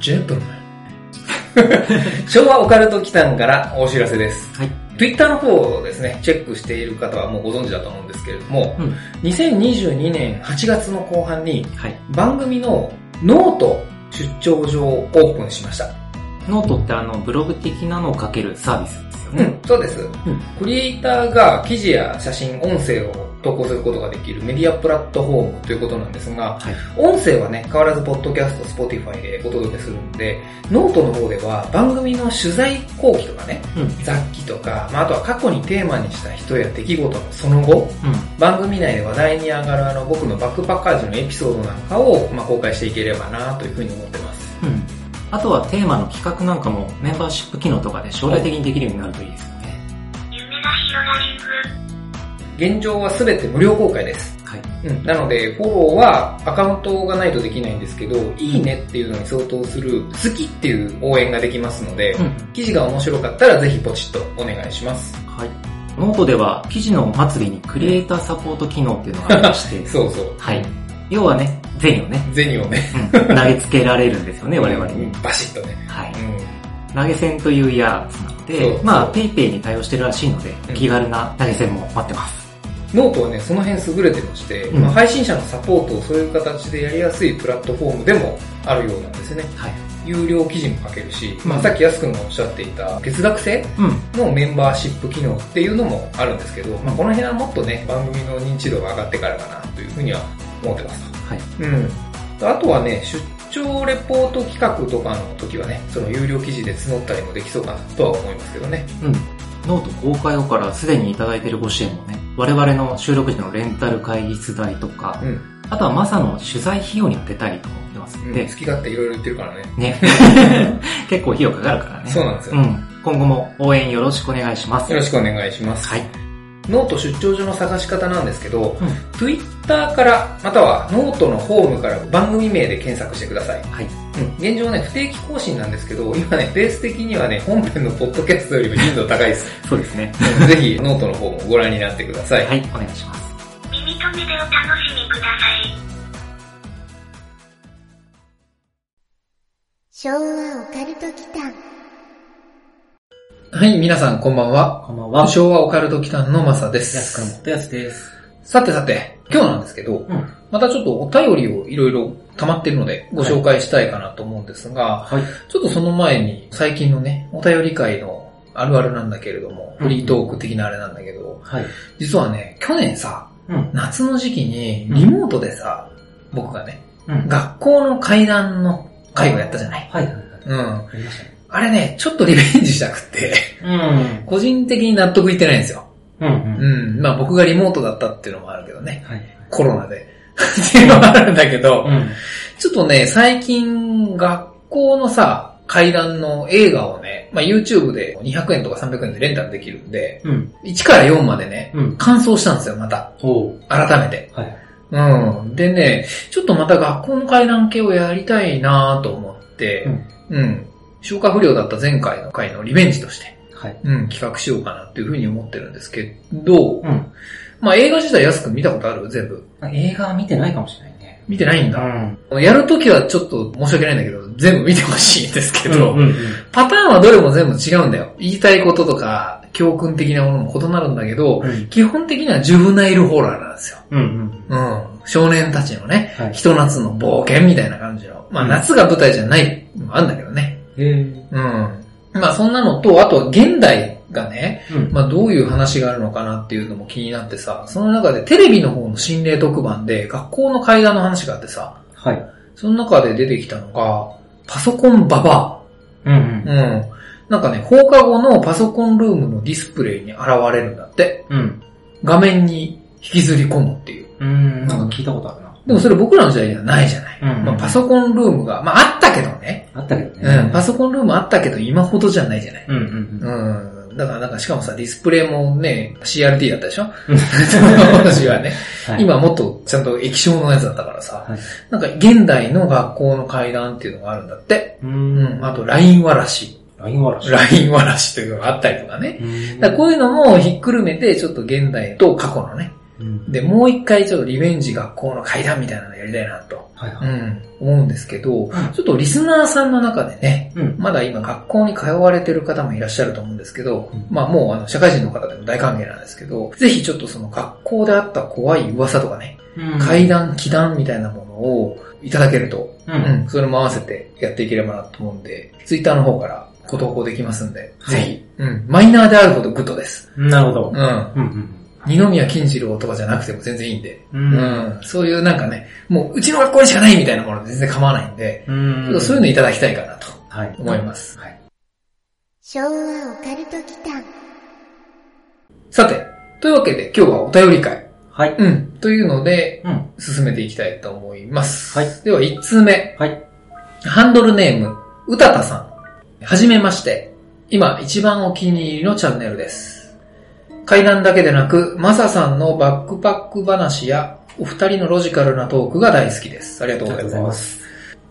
Ladies and gentlemen 昭和オカルト奇譚からお知らせです。はい。Twitter の方をですね、チェックしている方はもうご存知だと思うんですけれども、うん。2022年8月の後半にはい。番組のノート出張所をオープンしました。ノートってあの、ブログ的なのを書けるサービスですよね。うん、そうです。んクリエイターが記事や写真、音声を投稿することができるメディアプラットフォームということなんですが、はい。音声はね、変わらずポッドキャスト、 Spotify でお届けするんで、ノートの方では番組の取材後記とかね、うん。雑記とか、まあ、あとは過去にテーマにした人や出来事のその後、うん。番組内で話題に上がるあの僕のバックパッカー時のエピソードなんかを、まあ、公開していければなというふうに思ってます。うん。あとはテーマの企画なんかもメンバーシップ機能とかで将来的にできるようになるといいですよね。夢が広がりる。現状は全て無料公開です。はい。うん、なので、フォローはアカウントがないとできないんですけど、いいねっていうのに相当する好きっていう応援ができますので、うん。記事が面白かったらぜひポチッとお願いします。はい。ノートでは記事のお祭りにクリエイターサポート機能っていうのがありまして、そうそう。はい。要はね、銭をね、銭をね、うん投げつけられるんですよね、我々に。バシッとね。はい。う投げ銭というやつなので、まあ、ペイペイに対応してるらしいのでうん、気軽な投げ銭も待ってます。ん、ノートはね、その辺優れてまして、うんまあ、配信者のサポートをそういう形でやりやすいプラットフォームでもあるようなんですね。はい。有料記事も書けるし、まあ、うんさっきヤスくんがおっしゃっていた月額制うん。のメンバーシップ機能っていうのもあるんですけど、まあ、この辺はもっとね、番組の認知度が上がってからかなというふうには思ってます。はい。うん。あとはね、出張レポート企画とかの時はね、その有料記事で募ったりもできそうかなとは思いますけどね。うん。ノート公開後からすでにいただいているご支援もね、我々の収録時のレンタル会議室代とか、うん。あとはマサの取材費用に当てたりと思ってますんで、好き勝手いろいろ言ってるからね。ね。結構費用かかるからね。そうなんですよ。うん。今後も応援よろしくお願いします。よろしくお願いします。はい。ノート出張所の探し方なんですけど、うん Twitter から、またはノートのホームから番組名で検索してください。はい。うん、現状ね、不定期更新なんですけど、今ね、ベース的にはね、本編のポッドキャストよりも頻度高いです。そうですね。うんぜひ、ノートの方もご覧になってください。はい、お願いします。耳と目でお楽しみください。昭和オカルト奇譚はい、皆さんこんばんは。こんばんは。昭和オカルト機関のマサです。やすくんもとやすです。さてさて、今日なんですけど、うん。またちょっとお便りをいろいろ溜まってるのでご紹介したいかなと思うんですが、はい。ちょっとその前に最近のね、お便り会のあるあるなんだけれども、うんフリートーク的なあれなんだけど、はい。実はね、去年さ、うん。夏の時期にリモートでさ、僕がね、うん。学校の階段の会をやったじゃない。はいはいはい。うん。ありましたね。あれね、ちょっとリベンジしたくって、うん。個人的に納得いってないんですよ。うんうん。うん。まあ僕がリモートだったっていうのもあるけどね。はい。コロナで。っていうのもあるんだけど、うん。ちょっとね、最近学校のさ、階段の映画をね、まあ YouTube で200円とか300円でレンタルできるんで、うん。1から4までね、うん。完走したんですよ、また。改めて。はい。うん。でね、ちょっとまた学校の階段系をやりたいなと思って、うん。消化不良だった前回の回のリベンジとして、はい。うん、企画しようかなっていうふうに思ってるんですけど、うん。まあ映画自体安く見たことある？全部。映画見てないかもしれないね。見てないんだ。ん。やるときはちょっと申し訳ないんだけど、全部見てほしいんですけど、うん。パターンはどれも全部違うんだよ。言いたいこととか、教訓的なものも異なるんだけど、うん。基本的にはジュブナイルホラーなんですよ。うん。うん。少年たちのね、はい。ひと夏の冒険みたいな感じの。まあうん夏が舞台じゃないのもあるんだけどね。うん。まあそんなのと、あとは現代がね、うん。まあどういう話があるのかなっていうのも気になってさ、その中でテレビの方の心霊特番で学校の階段の話があってさ、はい。その中で出てきたのが、パソコンババうん。ア。うん。なんかね、放課後のパソコンルームのディスプレイに現れるんだって。うん。画面に引きずり込むっていう。うん、なんか聞いたことあるな。でもそれ僕らの時代にはないじゃない。うんまあ、パソコンルームが、まああったけどね。あったけどね。うん、パソコンルームあったけど今ほどじゃないじゃない。うんうんうん。うん。だからなんかしかもさ、ディスプレイもね、CRT だったでしょ？うん私はね。はい今もっとちゃんと液晶のやつだったからさ。はいなんか現代の学校の階段っていうのがあるんだって。う。うんん。あと、ラインわらし。ラインワラシ。ラインわらしというのがあったりとかね。うんだからこういうのもひっくるめて、ちょっと現代と過去のね。うんで、もう一回ちょっとリベンジ学校の階段みたいなのやりたいなと。はいはい。うん。思うんですけど、ちょっとリスナーさんの中でね、うん。まだ今学校に通われてる方もいらっしゃると思うんですけど、うんまあもうあの社会人の方でも大歓迎なんですけど、ぜひちょっとその学校であった怖い噂とかね、怪談、奇譚みたいなものをいただけると、う。うんん、それも合わせてやっていければなと思うんで、ツイッターの方からご投稿できますんで、はいぜひ、うん、マイナーであるほどグッドです。なるほどう。ん。うんうん。二宮金次郎とかじゃなくても全然いいんで、う。うんん、そういうなんかね、もううちの学校にしかないみたいなもので全然構わないんで、うんちょっとそういうのいただきたいかなとはい。思います。はい。昭和オカルト奇譚さて、というわけで今日はお便り会。はい。うん。というので、うん。進めていきたいと思います。はいでは、1通目。はい。ハンドルネーム、うたたさん。はじめまして。今、一番お気に入りのチャンネルです。階段だけでなく、マサさんのバックパック話や、お二人のロジカルなトークが大好きです。ありがとうございます。す。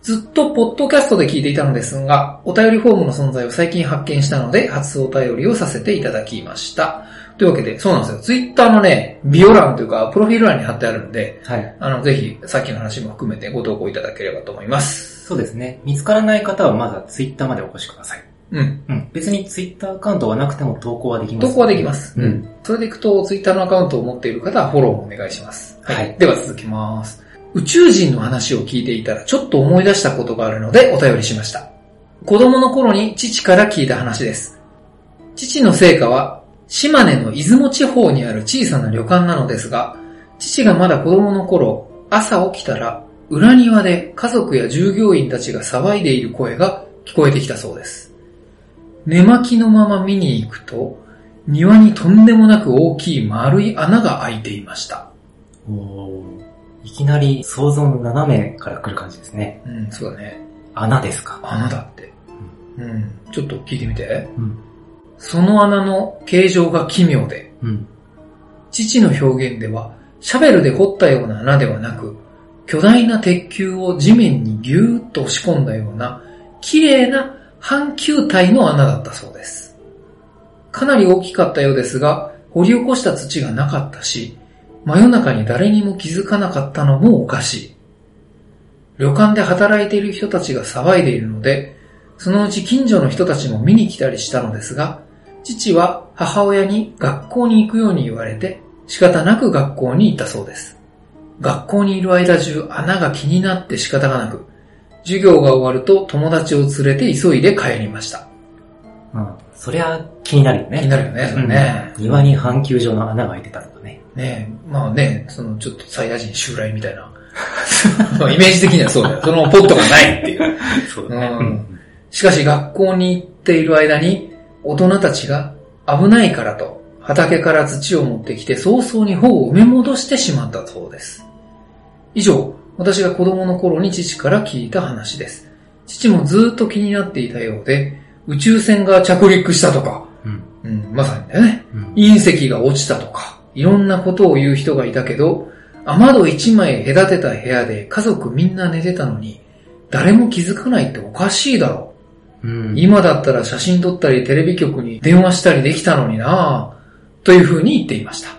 ずっとポッドキャストで聞いていたのですが、お便りフォームの存在を最近発見したので、初お便りをさせていただきました。というわけで、そうなんですよ。ツイッターのね、ビオ欄というか、プロフィール欄に貼ってあるんで、はい。あの、ぜひ、さっきの話も含めてご投稿いただければと思います。そうですね。見つからない方はまずはツイッターまでお越しください。うん。うん。別にツイッターアカウントがなくても投稿はできます。投稿はできます。ううんん。それでいくと、ツイッターのアカウントを持っている方はフォローもお願いします。はいでは続きます。宇宙人の話を聞いていたら、ちょっと思い出したことがあるのでお便りしました。子供の頃に父から聞いた話です。父の成果は、島根の出雲地方にある小さな旅館なのですが、父がまだ子供の頃、朝起きたら、裏庭で家族や従業員たちが騒いでいる声が聞こえてきたそうです。寝巻きのまま見に行くと、庭にとんでもなく大きい丸い穴が開いていました。いきなり想像の斜めから来る感じですね。うん、そうだね。穴ですか。穴だって。うん、ちょっと聞いてみて。うん。その穴の形状が奇妙で、うん。父の表現では、シャベルで掘ったような穴ではなく、巨大な鉄球を地面にぎゅーっと押し込んだような、綺麗な半球体の穴だったそうです。かなり大きかったようですが、掘り起こした土がなかったし、真夜中に誰にも気づかなかったのもおかしい。旅館で働いている人たちが騒いでいるので、そのうち近所の人たちも見に来たりしたのですが、父は母親に学校に行くように言われて、仕方なく学校に行ったそうです。学校にいる間中穴が気になって仕方がなく、授業が終わると友達を連れて急いで帰りました。うん。そりゃ気になるよね。気になるよね、それね。うん庭に半球状の穴が開いてたとかね。ねえ、まあね、そのちょっとサイヤ人襲来みたいな。イメージ的にはそうだよ。そのポットがないっていう。そうだねうんしかし学校に行っている間に、大人たちが危ないからと、畑から土を持ってきて早々に頬を埋め戻してしまったそうです。以上、私が子供の頃に父から聞いた話です。父もずっと気になっていたようで、宇宙船が着陸したとか、うん。うん、まさにだよね。うん。隕石が落ちたとか、いろんなことを言う人がいたけど、雨戸一枚隔てた部屋で家族みんな寝てたのに、誰も気づかないっておかしいだろうんう。今だったら写真撮ったりテレビ局に電話したりできたのになぁ、という風に言っていました。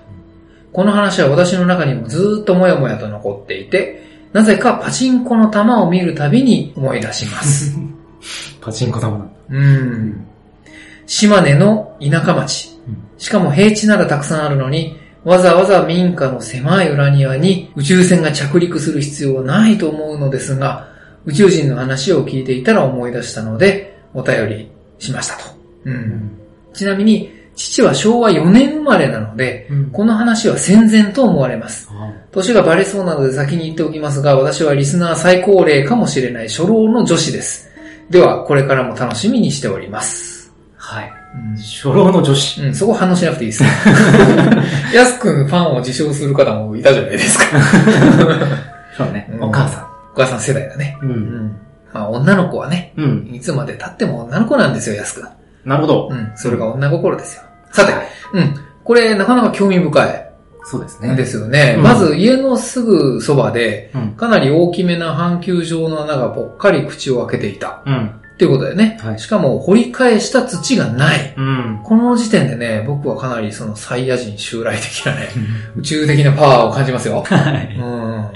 この話は私の中にもずーっともやもやと残っていて、なぜかパチンコの玉を見るたびに思い出します。パチンコ玉なんだ。うん。島根の田舎町うん。しかも平地ならたくさんあるのに、わざわざ民家の狭い裏庭に宇宙船が着陸する必要はないと思うのですが、宇宙人の話を聞いていたら思い出したので、お便りしましたと。うん。ちなみに、父は昭和4年生まれなので、うんこの話は戦前と思われます。あ年がバレそうなので先に言っておきますが、私はリスナー最高齢かもしれない初老の女子です。では、これからも楽しみにしております。はい。うん初老の女子。うん、そこ反応しなくていいです。やすくんファンを自称する方もいたじゃないですか。そうね。うんお母さお母さん世代だね。ん。う。うんん。まあ女の子はね、うん。いつまで経っても女の子なんですよ、やすくん。なるほど。うん。それが女心ですよ。さて、うん。これなかなか興味深い。そうですね。ですよね。うんまず家のすぐそばで、うん。かなり大きめな半球状の穴がぽっかり口を開けていた。うん。っていうことだよね。はいしかも掘り返した土がない。うん。この時点でね、僕はかなりそのサイヤ人襲来的なね、宇宙的なパワーを感じますよ。はい。うん。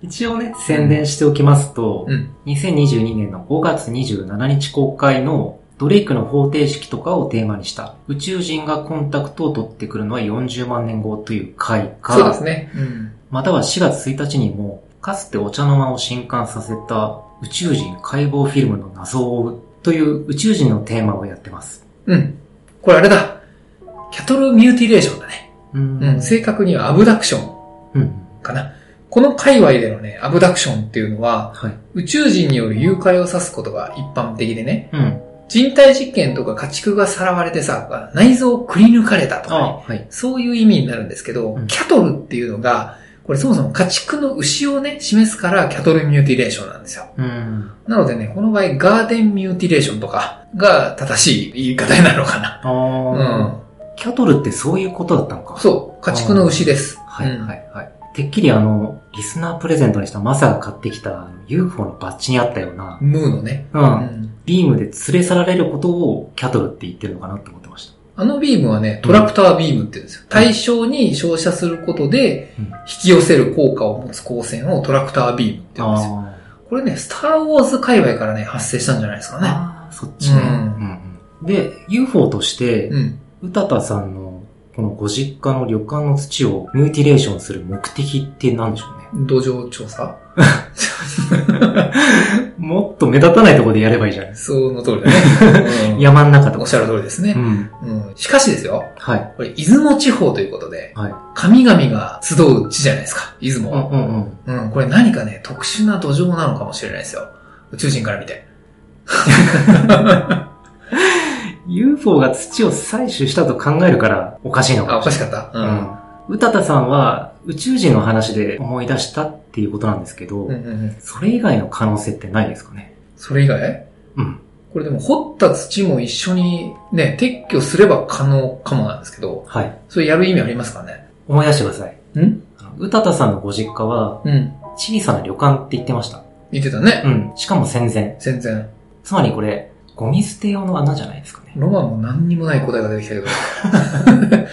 一応ね、宣伝しておきますと、うん。2022年の5月27日公開のドレイクの方程式とかをテーマにした宇宙人がコンタクトを取ってくるのは40万年後という回か、そうですね。うん。または4月1日にも、かつてお茶の間を震撼させた宇宙人解剖フィルムの謎を追うという宇宙人のテーマをやってます。うん。これあれだ。キャトルミューティレーションだね。ううん。正確にはアブダクションうん。かな。この界隈でのね、アブダクションっていうのは、はい。宇宙人による誘拐を指すことが一般的でね、うん。人体実験とか家畜がさらわれてさ、内臓をくり抜かれたとかね、あ、はい。そういう意味になるんですけど、うんキャトルっていうのが、これそもそも家畜の牛をね、示すからキャトルミューティレーションなんですよ。うん。なのでね、この場合ガーデンミューティレーションとかが正しい言い方になるのかな。あうーん。キャトルってそういうことだったのか。そう、家畜の牛です。はい、うんはい、はい。てっきりあの、リスナープレゼントにしたマサが買ってきた UFO のバッジにあったような、ムーのね。う。うんん。ビームで連れ去られることをキャトルって言ってるのかなって思ってました。あのビームはね、トラクタービームって言うんですよ。対象に照射することでうん、引き寄せる効果を持つ光線をトラクタービームって言うんですよ。あこれね、スターウォーズ界隈からね、発生したんじゃないですかーね。あー、そっちね、うんうんうんで、UFO として、うん。うたたさんのこのご実家の旅館の土をミューティレーションする目的って何でしょうね？土壌調査？もっと目立たないところでやればいいじゃないですその通りだね。うん山ん中とか。おっしゃる通りですねう。ん。うん。しかしですよ、はい。これ、出雲地方ということで、はい。神々が集う地じゃないですか、出雲は。うんうんうん。うん、これ何かね、特殊な土壌なのかもしれないですよ。宇宙人から見て。UFO が土を採取したと考えるからおかしいのかあ、おかしかった。うん。うたたさんは宇宙人の話で思い出したっていうことなんですけど、うんうんうん。それ以外の可能性ってないですかね？それ以外？うん。これでも掘った土も一緒にね、撤去すれば可能かもなんですけど、はい。それやる意味ありますかね？思い出してください。ん？あのうたたさんのご実家はうん。小さな旅館って言ってました。言ってたね。うん。しかも戦前。全然。つまりこれ、ゴミ捨て用の穴じゃないですかね。ロマンも何にもない答えが出てきたけど。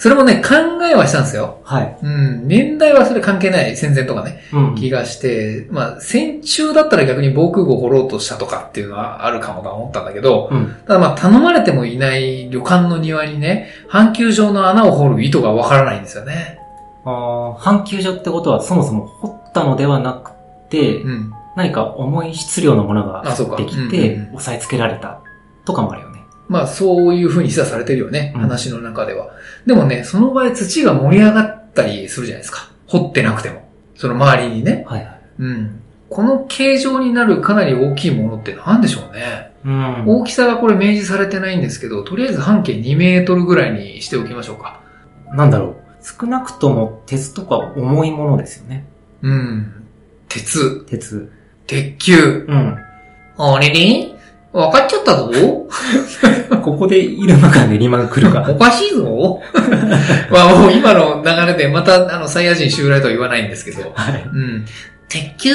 それもね、考えはしたんですよ。はい。うん。年代はそれ関係ない。戦前とかね。うん。気がして、まあ、戦中だったら逆に防空壕を掘ろうとしたとかっていうのはあるかもとは思ったんだけど、うん。ただまあ、頼まれてもいない旅館の庭にね、半球状の穴を掘る意図がわからないんですよね。あー半球状ってことはそもそも掘ったのではなくて、うん。何か重い質量のものができてうん、押さえつけられたとかもあるよね。まあ、そういう風に示唆されてるよね、うん話の中では。でもね、その場合土が盛り上がったりするじゃないですか。掘ってなくても。その周りにね。はいはい。うん。この形状になるかなり大きいものって何でしょうね。うん。大きさがこれ明示されてないんですけど、とりあえず半径2メートルぐらいにしておきましょうか。なんだろう。少なくとも鉄とか重いものですよね。うん。鉄、鉄。鉄球。うん。あれれ分かっちゃったぞ。ここでイルマか練馬が来るか。おかしいぞ。まあもう今の流れでまたあのサイヤ人襲来とは言わないんですけど。はい。うん。鉄球、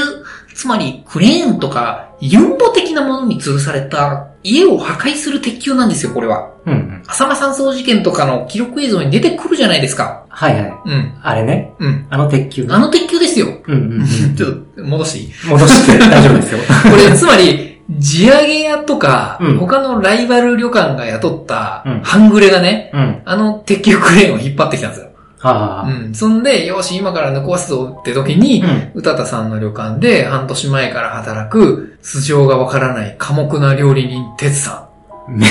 つまりクレーンとかユンボ的なものに吊るされた家を破壊する鉄球なんですよ、これは。うんうん。浅間山荘事件とかの記録映像に出てくるじゃないですか。はいはい。うん。あれね。うん。あの鉄球ねあの鉄球ですよ。うんうんうん。ちょっと戻していい？戻して大丈夫ですよ。これ、つまり、地上げ屋とか、うん他のライバル旅館が雇ったうん、半グレがね、うん。あの鉄球クレーンを引っ張ってきたんですよ。はあ。うん。そんで、よし、今から抜こわすぞって時に、うん。うたたさんの旅館で半年前から働く、素性がわからない寡黙な料理人、哲さめ、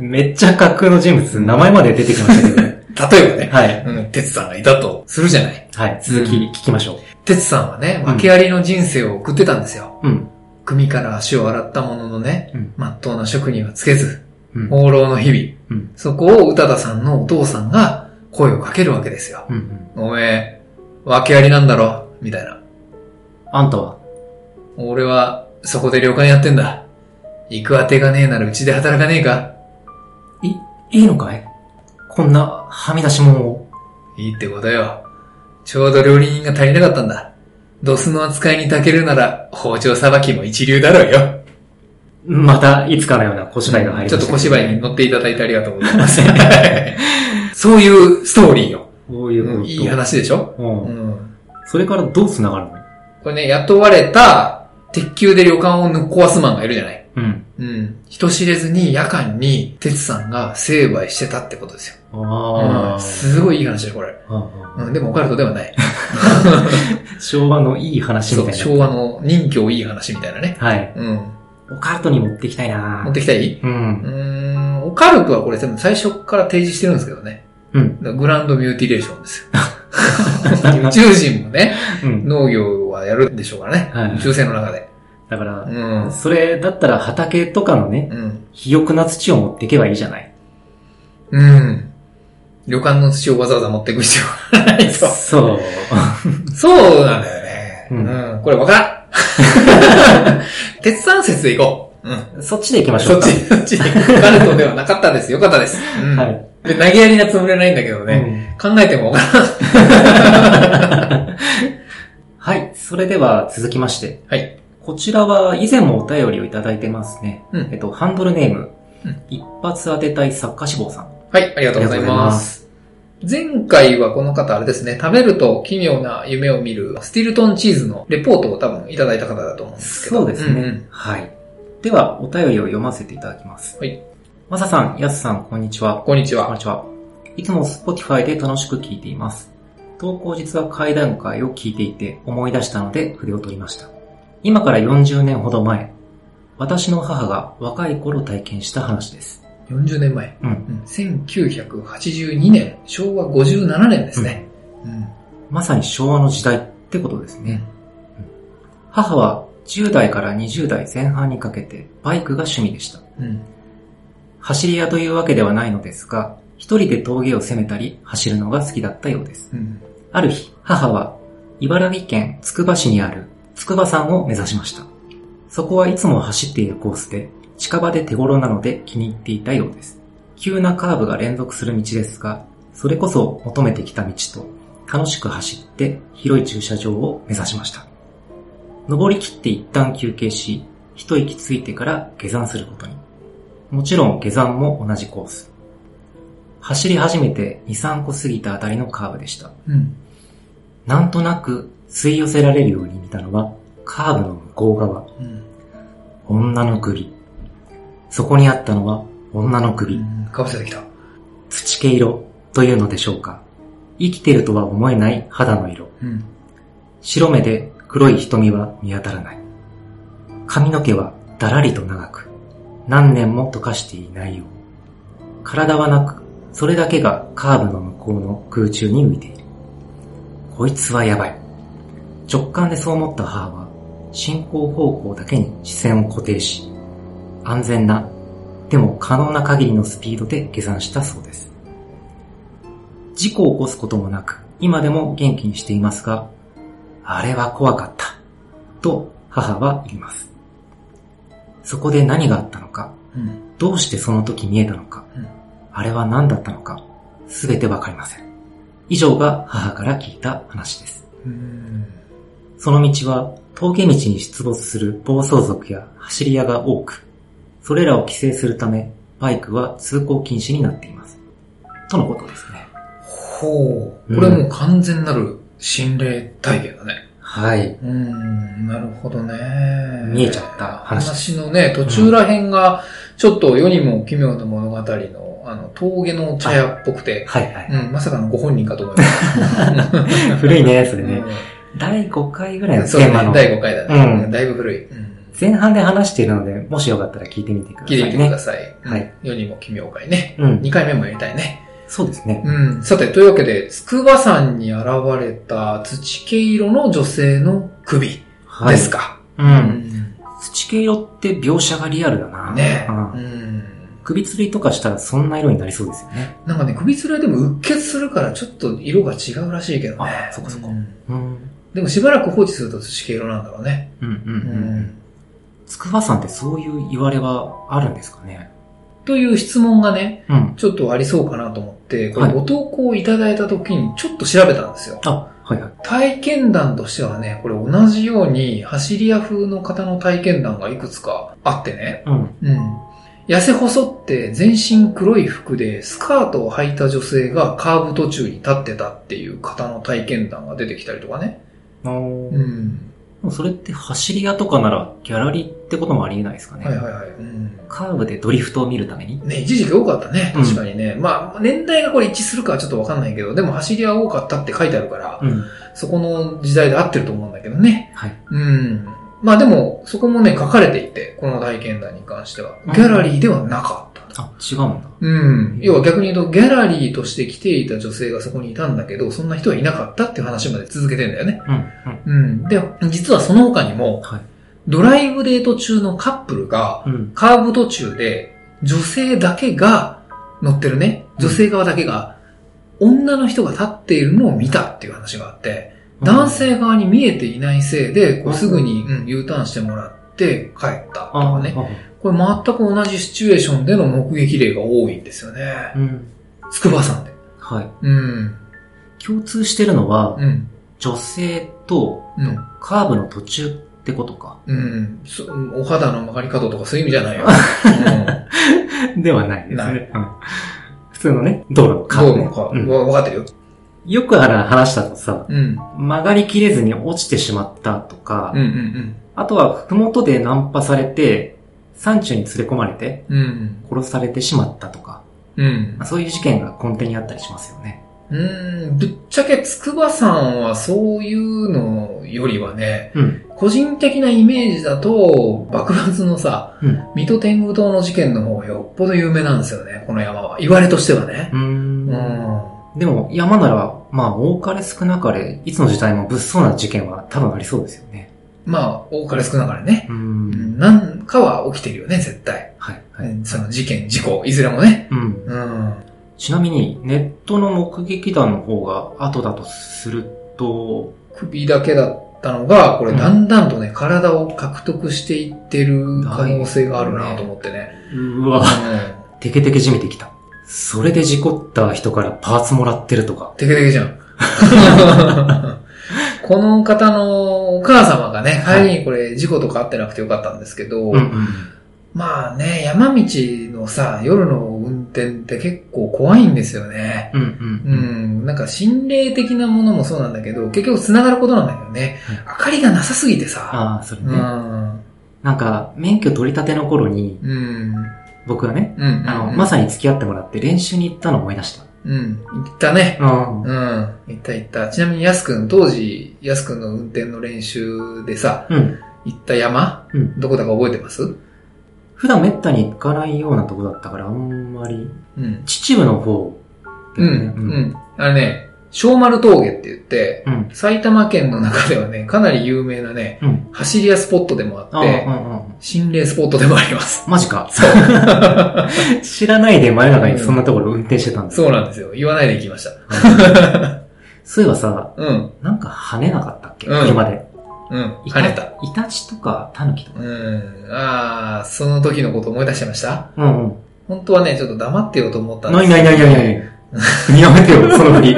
めっちゃ架空の人物、名前まで出てきましたけどね。ん。例えばね、はい。うん、哲さんがいたとするじゃない。はい。続き聞きましょ哲さんはね、うん訳ありの人生を送ってたんですよ。う。うん。組から足を洗ったもののね、うんまっとうな職にはつけず、うん。放浪の日々。うん。そこを宇多田さんのお父さんが声をかけるわけですよ。うん。うん。おめえ、訳ありなんだろ？みたいな。あんたは？俺は、そこで旅館やってんだ。行く当てがねえならうちで働かねえかい、いいのかい？こんな、はみ出し物を。いいってことよ。ちょうど料理人が足りなかったんだ。ドスの扱いに長けるなら、包丁さばきも一流だろうよ。また、いつかのような小芝居が入りました、ちょっと小芝居に乗っていただいてありがとうございます。そういうストーリーよ。こういうこいい話でしょ？うん。うん。それからどう繋がるの？これね、雇われた、鉄球で旅館を抜っ壊すマンがいるじゃない？うん。うん。人知れずに夜間に、鉄さんが成敗してたってことですよ。ああ、うん。すごいいい話だよ、これ。うん。でもオカルトではない。昭和のいい話みたいな。昭和の人形いい話みたいなね。はい。うん。オカルトに持ってきたいな持ってきたい？うう。ん。ーん、オカルトはこれ多分最初から提示してるんですけどね。うん。グランドミューティレーションですよ。宇宙人もね、うん。農業はやるんでしょうからね。はい宇宙船の中で。だからう、ん。それだったら畑とかのね、うん。肥沃な土を持っていけばいいじゃない。うん。旅館の土をわざわざ持っていく必要がないと。そう。そうなんだよね。ううんん。これわからん。鉄山説で行こう。うん。そっちで行きましょか。そうっち、そっちに。オカルトではなかったです。よかったです。うん。はい。で投げやりなつもりはないんだけどね。考えてもわからん。はい。それでは続きまして。はい。こちらは以前もお便りをいただいてますね。うんえっと、ハンドルネーム、うん一発当てたい作家志望さん。はい、ありがとうございます。前回はこの方あれですね、食べると奇妙な夢を見るスティルトンチーズのレポートを多分いただいた方だと思うんですけど。そうですね。んんはい。では、お便りを読ませていただきます。はい。まささん、やすさん、こんにちは。こんにちは。こんにちは。いつも Spotify で楽しく聞いています。投稿実は会談会を聞いていて思い出したので筆を取りました。今から40年ほど前、私の母が若い頃体験した話です。40年前。うん。うん1982年、昭和57年ですね。うん。まさに昭和の時代ってことですね。母は10代から20代前半にかけてバイクが趣味でした。うん。走り屋というわけではないのですが、一人で峠を攻めたり走るのが好きだったようです。うん。ある日、母は茨城県つくば市にある筑波山を目指しました。そこはいつも走っているコースで、近場で手頃なので気に入っていたようです。急なカーブが連続する道ですが、それこそ求めてきた道と楽しく走って広い駐車場を目指しました。登り切って一旦休憩し、一息ついてから下山することに。もちろん下山も同じコース。走り始めて2、3個過ぎたあたりのカーブでした。うん。なんとなく吸い寄せられるように見たのはカーブの向こう側。うん。女の首。そこにあったのは女の首。かぶせてきた。土毛色というのでしょうか。生きてるとは思えない肌の色。うん。白目で黒い瞳は見当たらない。髪の毛はだらりと長く、何年も溶かしていないよう。体はなく、それだけがカーブの向こうの空中に浮いている。こいつはやばい。直感でそう思った母は、進行方向だけに視線を固定し、安全な、でも可能な限りのスピードで下山したそうです。事故を起こすこともなく、今でも元気にしていますが、あれは怖かった。と母は言います。そこで何があったのか、うん。どうしてその時見えたのか、うんあれは何だったのか、すべてわかりません。以上が母から聞いた話です。うん。その道は峠道に出没する暴走族や走り屋が多く、それらを規制するため、バイクは通行禁止になっています。とのことですね。ほう。これもう完全なる心霊体験だね。はい。うーん、なるほどね。見えちゃった話話のね、途中ら辺が、ちょっと世にも奇妙な物語の、あの、峠の茶屋っぽくて、はいはい。うん、まさかのご本人かと思いました。古いね、それね。うん第5回ぐらいのそうねテーマの、第5回だね。うんだいぶ古い。うん前半で話しているので、もしよかったら聞いてみてくださいね。聞いてみてください。はい。世にも奇妙会ね。うん。2回目もやりたいね。そうですね。うん。さて、というわけで、筑波山に現れた土毛色の女性の首はい。ですか。うん。土系色って描写がリアルだな。ねうんうん。首吊りとかしたらそんな色になりそうですよね。なんかね、首吊りはでもうっ血するからちょっと色が違うらしいけどね。あそっかそっかうんうん。でもしばらく放置すると土系色なんだろうね。うんうんう。うんん。筑波山ってそういう言われはあるんですかね？という質問がね、うん。ちょっとありそうかなと思って、こはいれご投稿いただいた時にちょっと調べたんですよ。あ、はいはい。体験談としてはね、これ同じように走り屋風の方の体験談がいくつかあってね。うん。うん。痩せ細って全身黒い服でスカートを履いた女性がカーブ途中に立ってたっていう方の体験談が出てきたりとかね。うん。それって走り屋とかならギャラリーってこともありえないですかね。はいはいはい。うん。カーブでドリフトを見るためにね、一時期多かったね。うん確かにね。まあ、年代がこれ一致するかはちょっとわかんないけど、でも走りは多かったって書いてあるから、うん。そこの時代で合ってると思うんだけどね。はい。うん。まあでも、そこもね、書かれていて、この体験談に関しては。うんギャラリーではなかった。あ、違うんだ。うん。要は逆に言うと、ギャラリーとして来ていた女性がそこにいたんだけど、そんな人はいなかったっていう話まで続けてんだよね。うん。うん。うん。で、実はその他にも、はい。ドライブデート中のカップルが、うん。カーブ途中で、女性だけが乗ってるね。女性側だけが、女の人が立っているのを見たっていう話があって、男性側に見えていないせいで、こうすぐに、うん、U ターンしてもらって帰ったとあかね。これ全く同じシチュエーションでの目撃例が多いんですよね。うん。筑波山で。はい。うん。共通してるのは、うん。女性とうん。カーブの途中ってことか。うん。そお肌の曲がり角とかそういう意味じゃないよ。ではないですなね。うん普通のね、道路のうん。カーブねどうもか、うんわ、わかってるよ。よくある話だとさ、うん。曲がりきれずに落ちてしまったとか、うんうんあとは、ふもとでナンパされて、山中に連れ込まれて、うん。うん。殺されてしまったとか、うんまあ。そういう事件が根底にあったりしますよね。うん。ぶっちゃけ筑波山はそういうのよりはね、うん。個人的なイメージだと、爆発のさ、うん。水戸天狗島の事件の方がよっぽど有名なんですよね、この山は。言われとしてはねう。ー。うんん。でも、山なら、まあ、多かれ少なかれ、いつの時代も物騒な事件は多分ありそうですよね。まあ、多かれ少なかれね。うんんなんかは起きてるよね、絶対。はい。はい。うんその事件、事故、いずれもね。うん。うん。ちなみに、ネットの目撃談の方が後だとすると、首だけだったのが、これうんだんだんとね、体を獲得していってる可能性があるなと思ってね。うわ、うん。テケテケじめてきた。それで事故った人からパーツもらってるとか。テケテケじゃん。この方のお母様がね、帰りにこれ事故とかあってなくてよかったんですけど、うんうん。まあね、山道のさ、夜の運転って結構怖いんですよね。うんう。うんん、なんか心霊的なものもそうなんだけど、結局繋がることなんだけどね、明かりがなさすぎてさ、ああ、それうね。ん、なんか、免許取り立ての頃に、うん、僕がね、うん、あの、うんまさに付き合ってもらって練習に行ったのを思い出した。うん、行ったね。うんうん、行った行った。ちなみにやすくん、当時、やすくんの運転の練習でさ、うん。行った山、うん。どこだか覚えてます？普段めったに行かないようなとこだったから、あんまり。うん。秩父の方だうん。うん。あれね、小丸峠って言って、うん。埼玉県の中ではね、かなり有名なね、うん。走り屋スポットでもあ、ってう、んうん。心霊スポットでもあります。マジか。そう。知らないで真夜中にそんなところ運転してたんですそうなんですよ。言わないで行きました。そういえばさ、うん。なんか跳ねなかったっけ？うん車で。うん。跳ねた。イタチとかタヌキとか。うん。ああ、その時のこと思い出してました？うんうん。本当はね、ちょっと黙ってようと思ったんですないないないないない。やめてよ、その振り。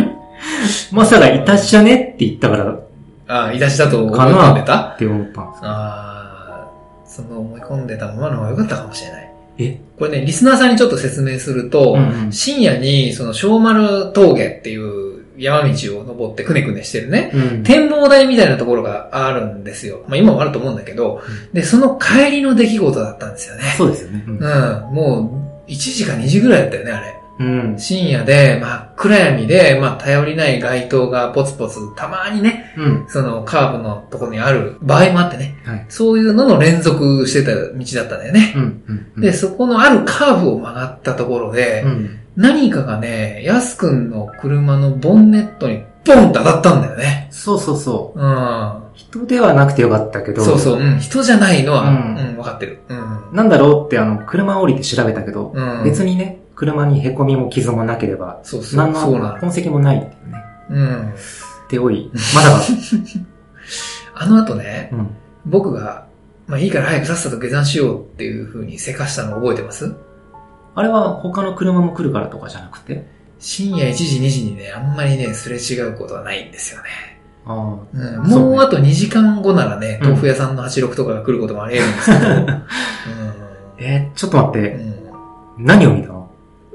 まさかイタチじゃねって言ったからっああ、いたしだと思い込んでた？て思ったんですああ、その思い込んでたままの方が良かったかもしれない。え？これね、リスナーさんにちょっと説明すると、うんうん深夜に、その小丸峠っていう山道を登ってくねくねしてるね、うん。展望台みたいなところがあるんですよ。まあ今もあると思うんだけど、で、その帰りの出来事だったんですよね。そうですよね。うんうん。もう、1時か2時ぐらいだったよね、あれ。うん。深夜で、真っ暗闇で、まあ頼りない街灯がポツポツ、たまにね、うん。そのカーブのところにある場合もあってね、はい。そういうのの連続してた道だったんだよね。うん。うん。で、そこのあるカーブを曲がったところで、うん。何かがね、やすくんの車のボンネットにポンって当たったんだよね。そうそうそう。うん。人ではなくてよかったけど、そうそう、うん。人じゃないのは、ううんん、分かってる。うん。なんだろうってあの、車降りて調べたけど、うん別にね、車に凹みも傷もなければ、そうそう。何の。痕跡もないっていうね。うん。で、おい、まだか。あの後ね、うん。僕が、まあいいから早くさっさと下山しようっていう風にせかしたの覚えてます？あれは他の車も来るからとかじゃなくて？深夜1時2時にね、あんまりね、すれ違うことはないんですよね。あうん、もうあと2時間後ならね、うん豆腐屋さんの86とかが来ることもあり得るんですけど、えーちょっと待って、うん何を見たの？うん、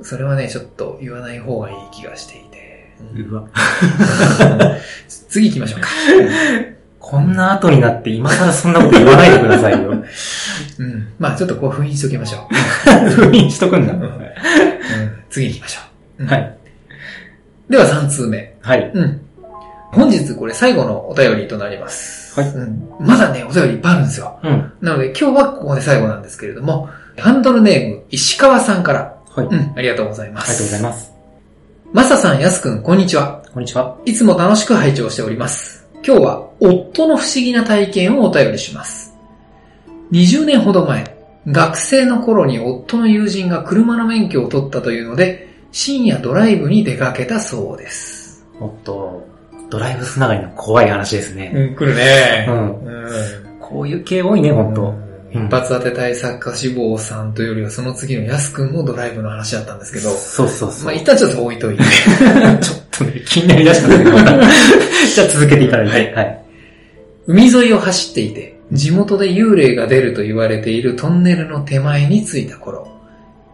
それはね、ちょっと言わない方がいい気がしていて。うわ。次行きましょうか。こんな後になって今更そんなこと言わないでくださいよ。うん。まあちょっとこう封印しときましょ 封印しとくんだ。う。うん、次行きましょう。うんはい。では3通目。はい。うん。本日これ最後のお便りとなります。はいうん。まだね、お便りいっぱいあるんですよ。うん。なので今日はここで最後なんですけれども、ハンドルネーム石川さんから、はい。あうん、ありがとうございます。りがとうございます。マサさん、やすくん、こんにちは。こんにちは。いつも楽しく拝聴しております。今日は夫の不思議な体験をお便りします。20年ほど前、学生の頃に夫の友人が車の免許を取ったというので、深夜ドライブに出かけたそうです。おっと、ドライブつながりの怖い話ですね。うん、来るねうんうん。こういう系多いね、ほんと。うん一発当て対作家志望さんというよりはその次のやすくんもドライブの話だったんですけど、そうそうそう。まあ一旦ちょっと置いといて。ちょっとね、気になりだしたんだけど、ま たじゃあ続けていただいて。はいはい。海沿いを走っていて、地元で幽霊が出ると言われているトンネルの手前に着いた頃、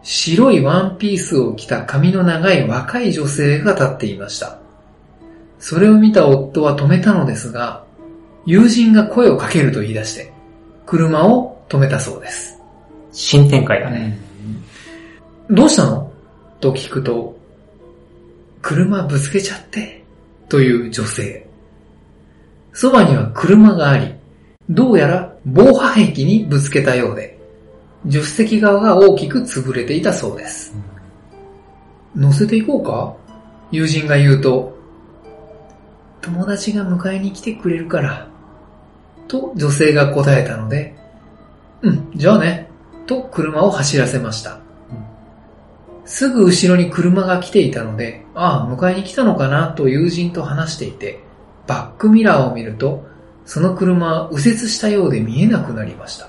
白いワンピースを着た髪の長い若い女性が立っていました。それを見た夫は止めたのですが、友人が声をかけると言い出して、車を止めたそうです。新展開だね。どうしたの？と聞くと、車ぶつけちゃって、という女性。そばには車があり、どうやら防波壁にぶつけたようで、助手席側が大きく潰れていたそうです。乗せていこうか？友人が言うと、友達が迎えに来てくれるから、と女性が答えたので、うん、じゃあね、と車を走らせました。すぐ後ろに車が来ていたので、ああ、迎えに来たのかなと友人と話していて、バックミラーを見ると、その車は右折したようで見えなくなりました。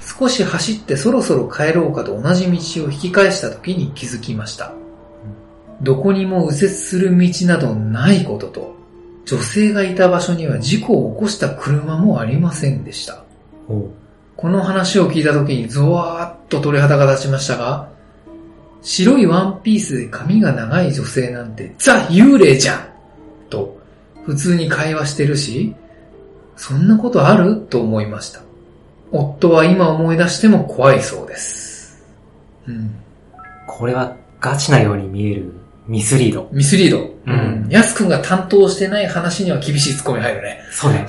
少し走ってそろそろ帰ろうかと同じ道を引き返した時に気づきました。どこにも右折する道などないことと、女性がいた場所には事故を起こした車もありませんでした。この話を聞いた時にゾワーッと鳥肌が立ちましたが、白いワンピースで髪が長い女性なんてザ幽霊じゃんと普通に会話してるし、そんなことあると思いました。夫は今思い出しても怖いそうです。うん。これはガチなように見えるミスリード。ミスリード。うんヤス君が担当してない話には厳しいツッコミ入るね。そうね。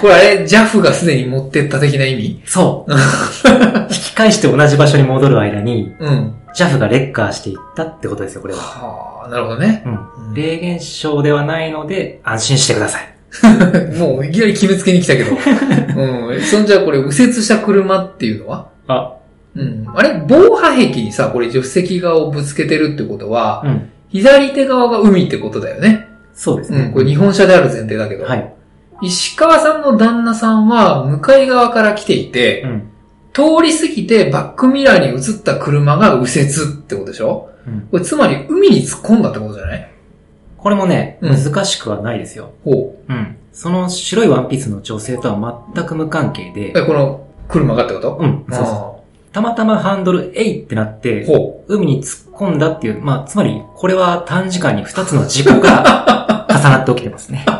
これあれ、ジャフがすでに持ってった的な意味？そう。引き返して同じ場所に戻る間に、うん。JAF がレッカーしていったってことですよ、これは。はあ、なるほどね。うん。霊現象ではないので、安心してください。もういきなり決めつけに来たけど。うん。そんじゃあこれ右折した車っていうのは？あ、うん。あれ防波壁にさ、これ助手席側をぶつけてるってことは、うん。左手側が海ってことだよね。そうですね。うん。これ日本車である前提だけど。はい。石川さんの旦那さんは向かい側から来ていて、うん。通り過ぎてバックミラーに映った車が右折ってことでしょ？うんこれつまり海に突っ込んだってことじゃない？これもね、うん難しくはないですよ。ほうん。その白いワンピースの女性とは全く無関係でう。、え、この車がってこと？うん、そうそう。たまたまハンドルえいってなって、ほ海に突っ込んだっていう、まあ、つまり、これは短時間に2つの事故が 重なって起きてますね。う。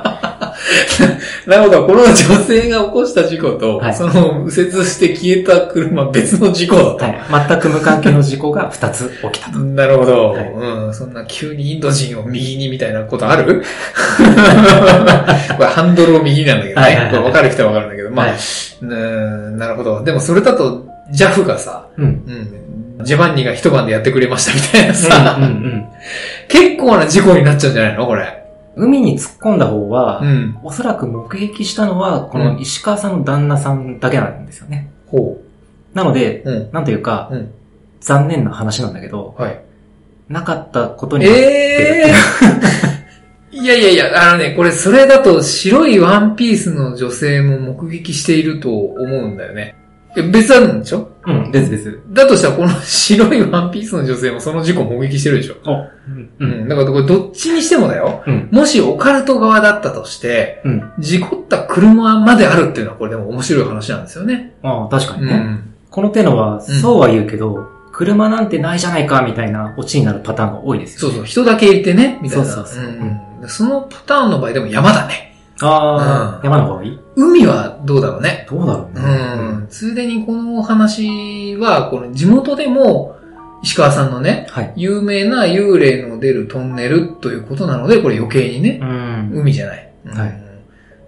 なるほど。この女性が起こした事故と、はいその右折して消えた車は別の事故だと。はい。全く無関係の事故が2つ起きたと。なるほど、はいうん。そんな急にインド人を右にみたいなことある？これハンドルを右なんだけどね。はいはいかる人は分かるんだけど、まあ、なるほど。でもそれだと、JAF がさ、うん。うん、ジェバンニが一晩でやってくれましたみたいなさ、うんうん結構な事故になっちゃうんじゃないの？これ。海に突っ込んだ方は、うん。おそらく目撃したのは、この石川さんの旦那さんだけなんですよね。ほなので、う。うん。なんというか、うん残念な話なんだけど、はい。なかったことになってえー、いやいやいや、あのね、これそれだと白いワンピースの女性も目撃していると思うんだよね。え別なんでしょ？うん、ですです。だとしたらこの白いワンピースの女性もその事故を目撃してるでしょお、ううん、ん。だからこれどっちにしてもだよ。うん、もしオカルト側だったとして、うん。事故った車まであるっていうのはこれでも面白い話なんですよね。ああ、確かうにね。ん。この手のは、そうは言うけど、車なんてないじゃないか、みたいなオチになるパターンが多いですよ、ね。そうそう、人だけいてね、みたいな。そうそうそうんそのパターンの場合でも山だね。ああ、うん山の方がいい？海はどうだろうね。どうだろううね。ん。ついでにこの話は、この地元でも、石川さんのね、はい。有名な幽霊の出るトンネルということなので、これ余計にねう、ん。海じゃない。はいうん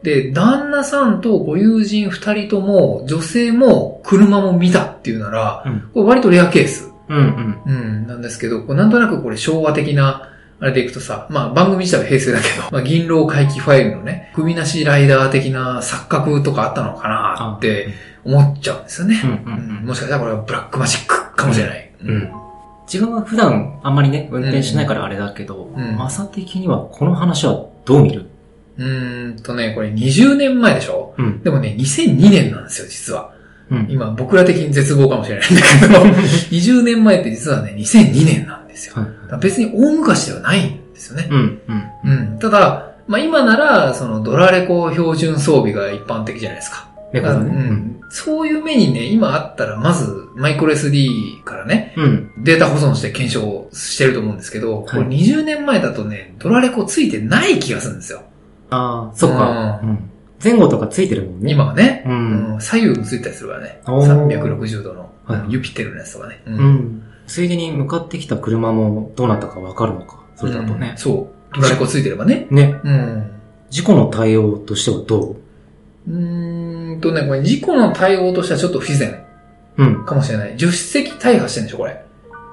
で、旦那さんとご友人二人とも、女性も車も見たっていうなら、うん。これ割とレアケース。うん、うん。うん、なんですけど、こうなんとなくこれ昭和的な、あれでいくとさ、まあ番組自体は平成だけど、まあ銀狼回帰ファイルのね、首なしライダー的な錯覚とかあったのかなって思っちゃうんですよね。もしかしたらこれはブラックマジックかもしれない。うん。うん。自分は普段あんまりね、運転しないからあれだけど、うん的にはこの話はどう見る？うーんとね、これ20年前でしょ？うん。でもね、2002年なんですよ、実は。うん。今、僕ら的に絶望かもしれないんだけど、20年前って実はね、2002年なんですよ。別に大昔ではないんですよね。うん、うん。うん。ただ、まあ今なら、そのドラレコ標準装備が一般的じゃないですか。ね。うん。そういう目にね、今あったら、まず、マイクロ SD からね、うん。データ保存して検証してると思うんですけど、これ20年前だとね、ドラレコついてない気がするんですよ。ああ、そっか。ううん。前後とかついてるもんね。今はね、うんうん左右もついたりするからね。おー360度の、はいユピテルのやつとかね。ううん。ついでに向かってきた車もどうなったかわかるのか？それだとねうん。そう。ドラレコついてればね。ね。うん。事故の対応としてはどう？うーんとね、これ事故の対応としてはちょっと不自然うん。かもしれない。10席大破してんでしょ、これ。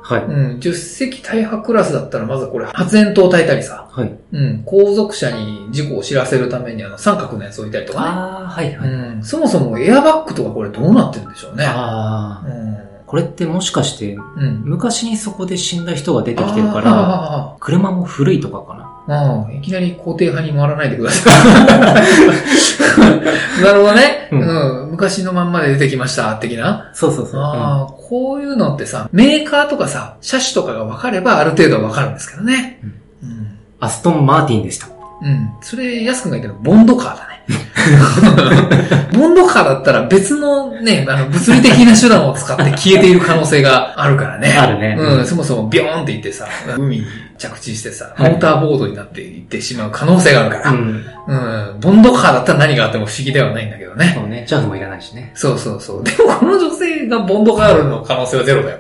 はい。うん。10席大破クラスだったら、まずこれ発煙筒焚いたりさ。はい。うん。後続車に事故を知らせるためにあの三角のやつ置いたりとかね。ああ、はいはい。うん。そもそもエアバッグとかこれどうなってるんでしょうね。ああ。これってもしかして、うん。うん。昔にそこで死んだ人が出てきてるから、あ車も古いとかかな？いきなり肯定派に回らないでください。なるほどね、ううんん。昔のまんまで出てきました、的な。そうそうそう。ああ、こういうのってさ、メーカーとかさ、車種とかが分かればある程度は分かるんですけどね。うん。アストン・マーティンでした。うん。それ、安くんが言ってるのボンドカーだね。ボンドカーだったら別のね、あの、物理的な手段を使って消えている可能性があるからね。あるねうん、そもそもビョーンっていってさ、海に着地してさ、モはいーターボードになっていってしまう可能性があるから。ん。うん。ボンドカーだったら何があっても不思議ではないんだけどね。そうね。ジャズもいらないしね。そうそうそう。でもこの女性がボンドカールの可能性はゼロだよ。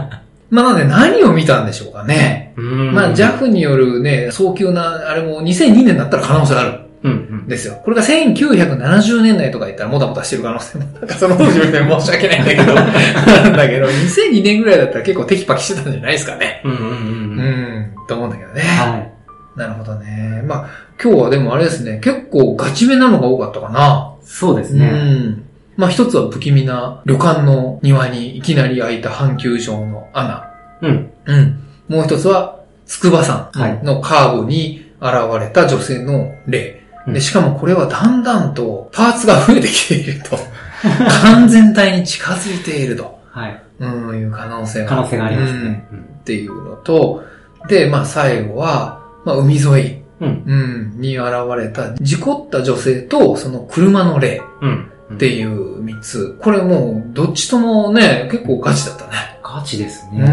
まあなので何を見たんでしょうかね。うんまあ JAF によるね、早急な、あれも2002年だったら可能性あるうんんですよ。これが1970年代とか言ったらもたもたしてる可能性も、なんかその当時みたいに申し訳ないんだけど、なんだけど、2002年ぐらいだったら結構テキパキしてたんじゃないですかね。うん。うんうんううん。ん、と思うんだけどね。はい。なるほどね。まあ、今日はでもあれですね、結構ガチめなのが多かったかな。うそうですね。ん。まあ一つは不気味な旅館の庭にいきなり開いた半球状の穴。うん。うん。もう一つは、筑波山はいのカーブに現れた女性の霊。うんでしかもこれはだんだんとパーツが増えてきていると。完全体に近づいていると。はい。うん、いう可能性が。可能性がありますね。うんっていうのと、で、まあ最後は、まあ海沿い、うん。うん、に現れた事故った女性とその車の霊。うん。っていう三つ。これもう、どっちともね、結構ガチだったね。ガチですうん。ね。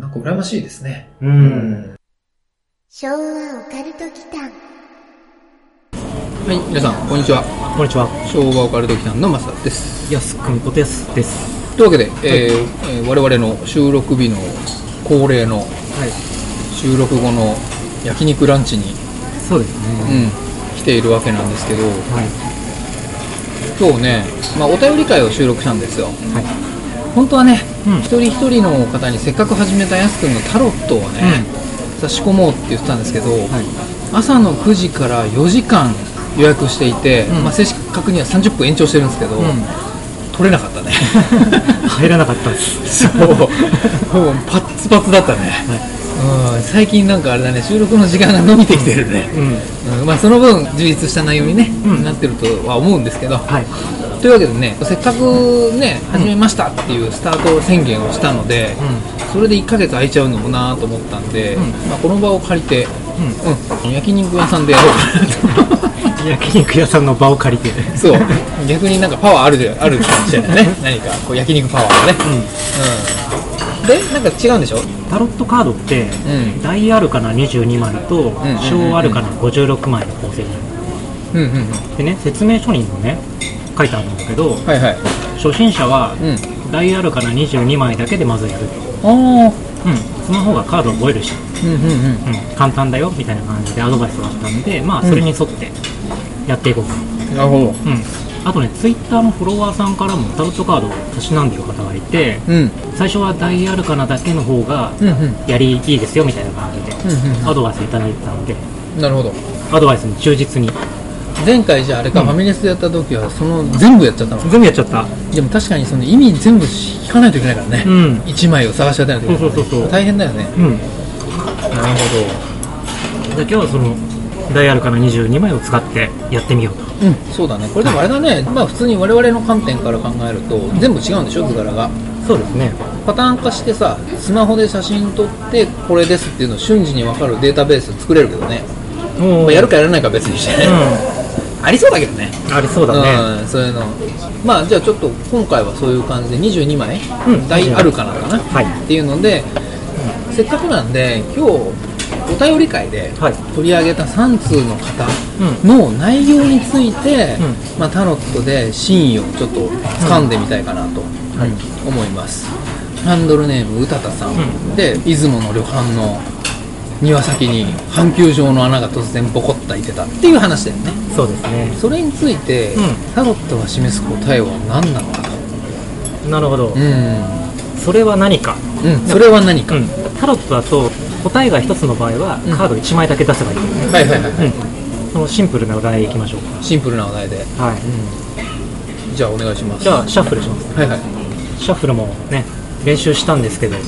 なんか羨ましいですね。う。。うん昭和オカルト祈間はい、皆さん、こんにちは。こんにちは。昭和オカルト機関のマサです。やすくんことやすです。というわけで、えーえー我々の収録日の恒例のはい。収録後の焼肉ランチに、そうですうね。ん、来ているわけなんですけど、はい。今日ね、まあ、お便り会を収録したんですよ。はい。本当はね、うん。一人一人の方にせっかく始めたやすくんのタロットをね、差し込もうって言ってたんですけど、はい。朝の9時から4時間予約していて、うん。まあ、正確には30分延長してるんですけど、うん。取れなかったね。入らなかったです。そう。もうパッツパツだったね、うん最近なんかあれだね収録の時間が伸びてきてるね、うん。うんまあ、その分充実した内容に、ねうん。なってるとは思うんですけど、はい。というわけでねせっかくね始めましたっていうスタート宣言をしたので、それで1ヶ月空いちゃうのもなと思ったんで、うん。まあ、この場を借りて、ううん、焼肉屋さんでやろうかなと。ん 焼肉屋さんの場を借りて。そう。逆になんかパワーあるであるかもしれないね。何かこう焼肉パワーがね、うん、でなんか違うんでしょ？タロットカードって、ん。大アルカナ22枚とん小アルカナ56枚の構成になる。うんうんうん。でね説明書にもね書いてあるんだけどはいはい。初心者はうん。大アルカナ22枚だけでまずやるああうん。その方がカード覚えるし、うんうんうん。うん、簡単だよみたいな感じでアドバイスがあったんでまあそれに沿ってやっていこう。かななるほど。うんあとねツイッターのフォロワーさんからもタロットカードをたしなんでる方がいてうん。最初は大アルカナだけの方がやりいいですよみたいな感じでうんうんアドバイスいただいてたのでなるほど。アドバイスに忠実に。前回じゃああれか、うん。ファミレスでやった時はその全部やっちゃったの？全部やっちゃった。でも確かにその意味全部引かないといけないからね、うん。一枚を探し当てないといけないからね、そうそうそうそう。大変だよね。うん。なるじゃあ今日はその大アルカナ22枚を使ってやってみようと。うん。そうだね。これでもあれだね。まあ普通に我々の観点から考えると全部違うんでしょ図柄が。そうですね。パターン化してさスマホで写真撮ってこれですっていうのを瞬時に分かるデータベース作れるけどね、まあ、やるかやらないかは別にしてね、ありそうだけどね。うんありそうだね。うん、そういうの。まあじゃあちょっと今回はそういう感じで22枚、うん。大アルカナかな、はい。っていうので、せっかくなんで今日お便り会ではい。取り上げた3通の方うの内容について、うまあ、タロットで真意をちょっと掴んでみたいかなと、思います。ハンドルネームうたたさん、うん。で出雲の旅館の庭先に阪急状の穴が突然ボコッと開いてたっていう話だよね。そうですね。それについて、うん。タロットが示す答えは何なのかと。なるほど。うん、それは何か。うん、それは何か、うん。タロットだと答えが一つの場合はうん。カード1枚だけ出せばいい。よねはいはいはい、うん。そのシンプルなお題いきましょうシンプルなお題で、かはい。うん、じゃあお願いします。じゃあシャッフルします。はいはい。シャッフルもね練習したんですけどう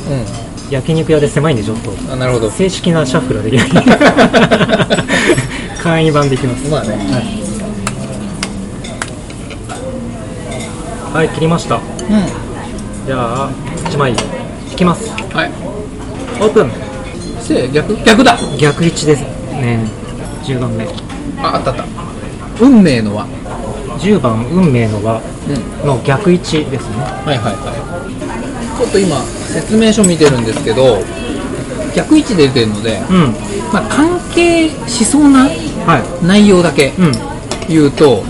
焼肉屋で狭いんでちょっとんあなるほど。正式なシャッフルはできない。簡易版でいきます。まあね。はい。切りました。うじゃあ1枚引きます。んはい。オープン。せ逆？逆だ。逆位置ですね。10番目。ああったあった。運命の輪。10番運命の輪うん。の逆位置ですね。はいはいはい。ちょっと今説明書見てるんですけど逆位置で出てるので、うん。まあ、関係しそうなはい。内容だけうん。言うと、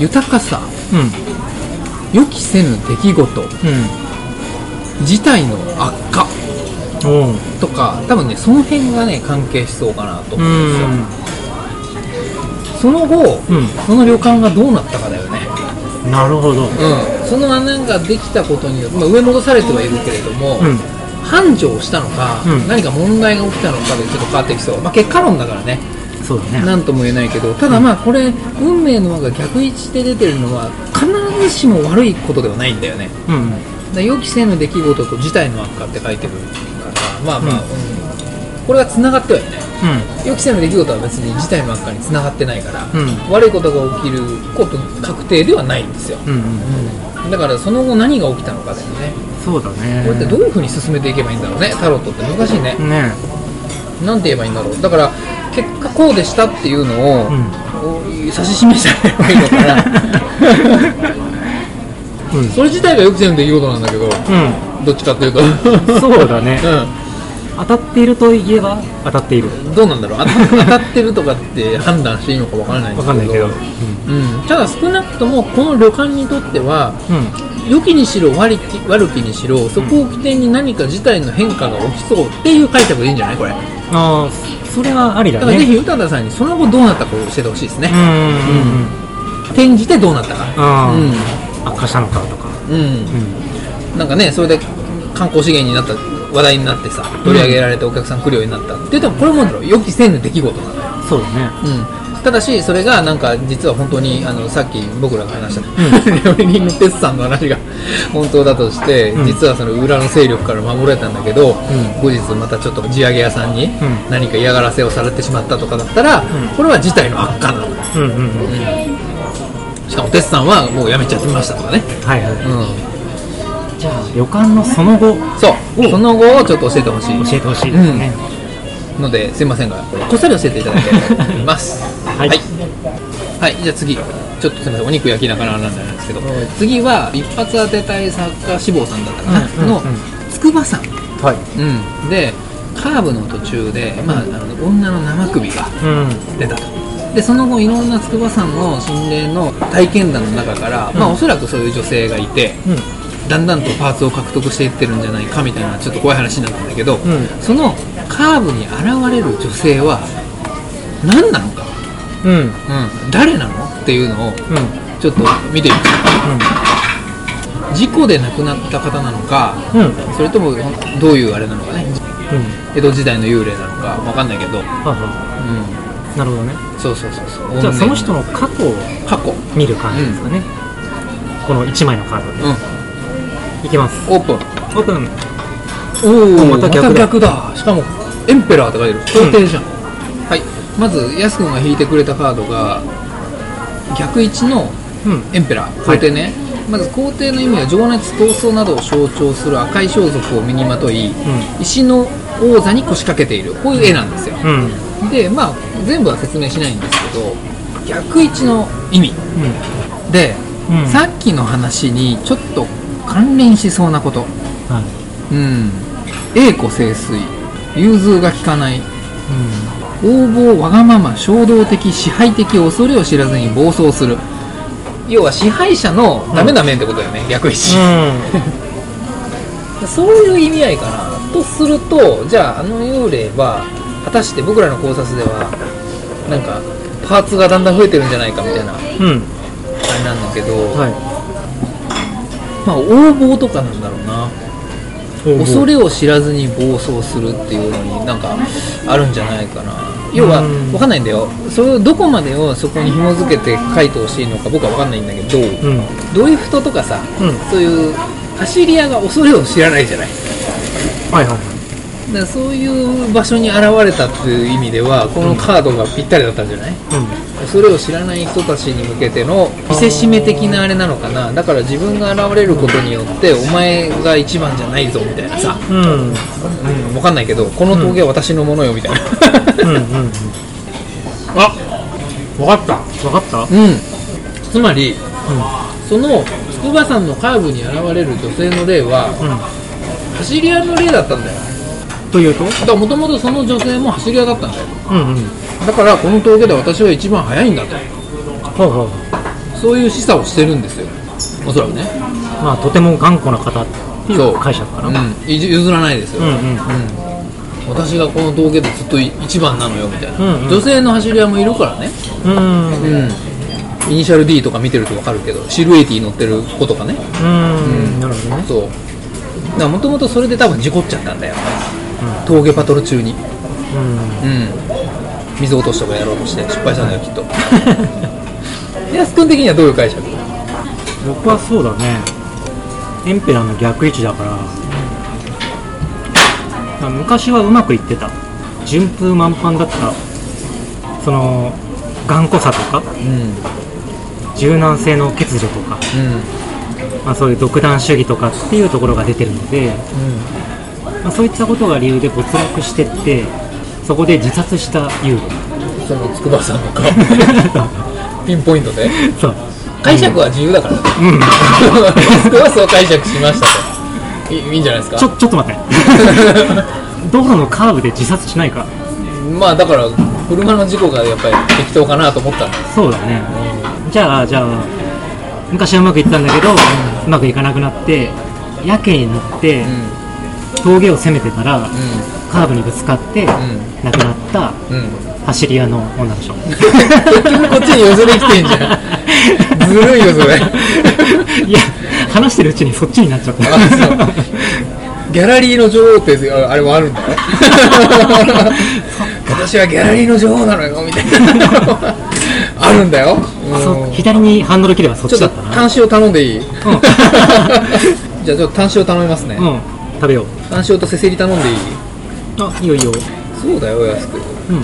豊かさうん予期せぬ出来事。う事態の悪化。とか多分ねその辺がね関係しそうかなとう思うんですよ。ん。その後、うん。その旅館がどうなったかだよね。なるほど。うん。その穴ができたことによって、まあ、上戻されてはいるけれども、うん。繁盛したのか、うん。何か問題が起きたのかでちょっと変わってきそう、まあ、結果論だからね。そうだね。何とも言えないけどただまあこれ運命の輪が逆位置で出てるのは必ずしも悪いことではないんだよね。うん。だ予期せぬ出来事と事態の悪化って書いてるからまあまあ、うん。うん。これが繋がってはいない。うん。予期せぬ出来事は別に事態の悪化に繋がってないから、うん。悪いことが起きること確定ではないんですよ、うんうんうん。だからその後何が起きたのかだよね。そうだね。これってどういう風に進めていけばいいんだろうねタロットって難しいね。ねなんて言えばいいんだろう。だから結果こうでしたっていうのを、うん。お指し示してあげればいいのかな うん。それ自体が予期せぬ出来事なんだけどうどっちかっていうと。んそうだね。う当たっているといえば当たっている。ん、どうなんだろう。当たってるとかって判断していいのかわからないんですけど。わかんないけど。うん、ただ少なくともこの旅館にとっては良きにしろ悪き悪きにしろそこを起点に何か事態の変化が起きそうっていう解釈でいいんじゃない？これ。だああそれはありだね。からぜひ宇多田さんにその後どうなったかを教えてほしいですね。うんうんうん転じてどうなったか。あうんあ悪化したのかとか。うん、うんなんかねそれで観光資源になった話題になってさ取り上げられてお客さん来るようになった。って言ってもこれも予期せぬ出来事なのよそうだね。うん。ただし、それがなんか実は本当にあのさっき僕らが話した、料理人のテスさんの話が 本当だとして、うん。実はその裏の勢力から守られたんだけど、ん。後日またちょっと地上げ屋さんにん。何か嫌がらせをされてしまったとかだったら、ん。これは事態の悪化なのうんうん。うん。しかもテスさんはもう辞めちゃってましたとかね、はいはい。うじゃあ、旅館のその後、ん、そう。お。その後をちょっと教えてほしい。教えてほしいですね。のですいませんがこっそり教えていただいと思います。はい。はい、はい。じゃあ次。ちょっとすみません。お肉焼きながらなんですけど。次は一発当てたい作家志望さんだったかな、うんうんうん。の筑波山、はい。うん、でカーブの途中で、まあ、あの女の生首がうん。出たとでその後いろんな筑波山の心霊の体験談の中から、まあ、おそらくそういう女性がいて、うん。だんだんとパーツを獲得していってるんじゃないかみたいなちょっと怖い話になったんだけど、んそのカーブに現れる女性は何なのか、うん。うん。うん、誰なの？っていうのをうん。ちょっと見てみました事故で亡くなった方なのかうん。うん。それともどういうあれなのかねうん。江戸時代の幽霊なのかわかんないけど、うん、ははなるほどね。そうそうそうそう。じゃあ、その人の過去を過去。見る感じですかね。この1枚のカードで。うん。いきます。オープン。オープン。おおまた逆だ。だ。しかもエンペラーって書いてる。皇帝じゃん、はい。まずやすくんが引いてくれたカードが逆位置のうん。エンペラー。皇帝ね、まず皇帝の意味は情熱闘争などを象徴する赤い装束を身にまとい、石の王座に腰掛けている。こういう絵なんですよ、うん。でまあ全部は説明しないんですけど逆位置の意味。で、うん。さっきの話にちょっと関連しそうなこと。はい。うん。栄枯盛衰融通が利かない。うん。横暴わがまま衝動的支配的恐れを知らずに暴走する。要は支配者のダメな面ってことだよね、逆位置、そういう意味合いかな。とするとじゃああの幽霊は果たして僕らの考察ではなんかパーツがだんだん増えてるんじゃないかみたいなあれうん。うん。なんだけど、はまあ横暴とかなんだろうない。恐れを知らずに暴走するっていうのになんかあるんじゃないかな要はうん分かんないんだよそれをどこまでをそこに紐づけて書いてほしいのか僕は分かんないんだけど、うん。ドリフトとかさ、うんそういう走り屋が恐れを知らないじゃないはいはい。だからそういう場所に現れたっていう意味ではこのカードがぴったりだったんじゃない、それを知らない人たちに向けての見せしめ的なあれなのかな？だから自分が現れることによってお前が一番じゃないぞみたいなさ、うん。うん。うん、分かんないけどこの峠は私のものよみたいなうん。うん。あ分かったわかった？うんつまりその筑波山のカーブに現れる女性の例はうん。うん。走り屋の例だったんだよというと？だもともとその女性も走り屋だったんだようんうん。だからこの峠で私は一番速いんだとほうほう。そういう示唆をしてるんですよおそらくねまあ、とても頑固な方っていう解釈かな。うん、譲らないですよ、うんうん。私がこの峠でずっと一番なのよみたいな、うんうん女性の走り屋もいるからねうん。うん。うんイニシャル D とか見てると分かるけどシルエイティ乗ってる子とかねうん。なるほどね。そうだからもともとそれで多分事故っちゃったんだよ、峠パトル中に。うん。うん。水落としとかやろうとして失敗したんだよきっと。安くん的にはどういう解釈？僕はそうだね。エンペラーの逆位置だから、まあ昔はうまくいってた。順風満帆だった。その、頑固さとか、うん。柔軟性の欠如とか、まあ、そういう独断主義とかっていうところが出てるので、まあ、そういったことが理由で没落してってそこで自殺した幽霊。うんその筑波山のか ピンポイントで。そう。解釈は自由だから。うん。僕はそう解釈しましたと。いいいいんじゃないですか？ちょちょっと待って。道路のカーブで自殺しないか？まあだから車の事故がやっぱり適当かなと思ったそうだね。じゃあじゃあ昔はうまくいったんだけど、うまくいかなくなってやけになって、う峠を攻めてたら、カーブにぶつかって、ん。亡くなったうん。走り屋の女の人。結 局こっちに寄せてきてんじゃん。ずるいよそれ。いや、話してるうちにそっちになっちゃった。ギャラリーの女王ってああれもあるんだ。よ私はギャラリーの女王なのよみたいな。あるんだよ、うん。左にハンドル切ればそっちだったな。単塩頼んでいい、じゃあちょっと単塩頼みますね、うん、食べよう。単塩とせせり頼んでいい？あ、いいよいいよ。そうだよ安くうん。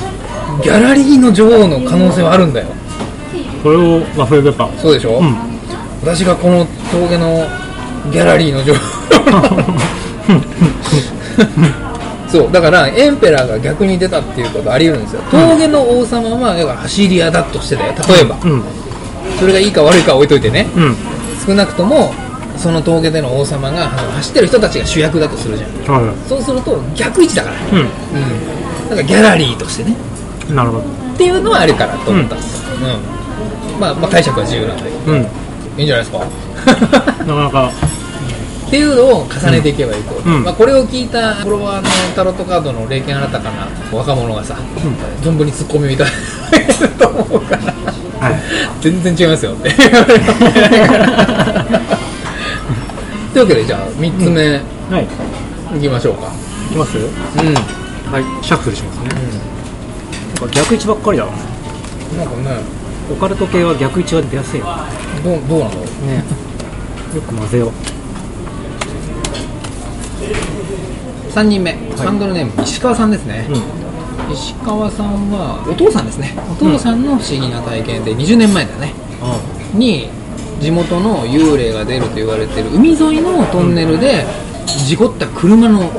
ギャラリーの女王の可能性はあるんだよこれをワッフルペッパー。そうでしょ、うん。私がこの峠のギャラリーの女王 そうだからエンペラーが逆に出たっていうことあり得るんですよ峠の王様はだから走り屋だとしてだよ例えばうん。それがいいか悪いかは置いといてねうん。少なくともその峠での王様が走ってる人たちが主役だとするじゃん。はそうすると逆位置だから。い。うん。だからギャラリーとしてね。うん。なるほど。っていうのはあるかなと思ったんです。よ、うん。まあ、まあ解釈は自由なんで。うん。いいんじゃないですか。なかなか、っていうのを重ねていけばいいと、うん。まあ、これを聞いたフォロワーのタロットカードの霊験新たかな若者がさ、存分にツッコミをいただけると思うから。はい。全然違いますよって というわけでじゃあ3つ目はい。いきましょうかいきます？うん、はい。シャッフルしますね。なんか逆位置ばっかりだ。なんかねオカルト系は逆位置が出やすいよ。どうどうなんだろうね。よく混ぜよう。3人目、ハンドルネーム石川さんですね、うん。石川さんはお父さんですねお父さんの不思議な体験で20年前だねあに地元の幽霊が出ると言われてる海沿いのトンネルで事故った車の、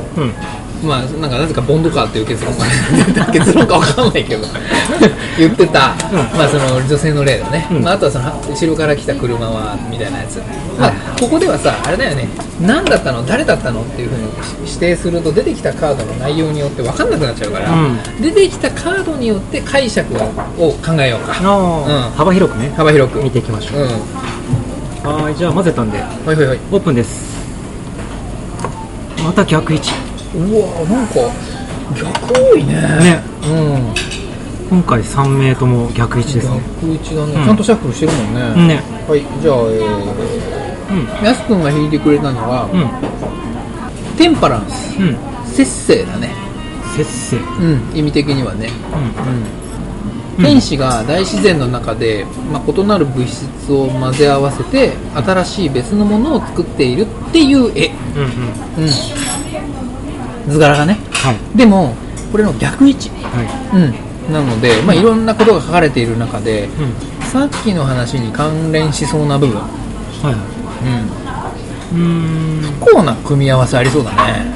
まあなんかなぜかボンドカーっていう結論が 結論かわかんないけど。言ってた、まあその女性の例だね、うん。まあ、あとはその後ろから来た車はみたいなやつ、まあ、ここではさあれだよね。何だったの？誰だったの？っていうふうに指定すると出てきたカードの内容によって分かんなくなっちゃうから、うん。出てきたカードによって解釈を考えようか。うん。幅広くね、幅広く。見ていきましょう。うん。はーい、じゃあ混ぜたんで、はいはいはい。オープンです。また逆位置。うわなんか逆多いねね。うん今回3名とも逆位置ですね。逆位置だね、うんちゃんとシャッフルしてるもんね、ね。はいじゃあえうん。ー、やすくんが弾いてくれたのは、うん。テンパランスうん。節制だね節制。うん意味的にはねうん。天使が大自然の中で、まあ、異なる物質を混ぜ合わせて新しい別のものを作っているっていう絵、うんうん。うん、図柄がねはい。でもこれの逆位置、はうん、なので、まあ、いろんなことが書かれている中でい。うん。さっきの話に関連しそうな部分、うん、はいはい。うーん。不幸な組み合わせありそうだね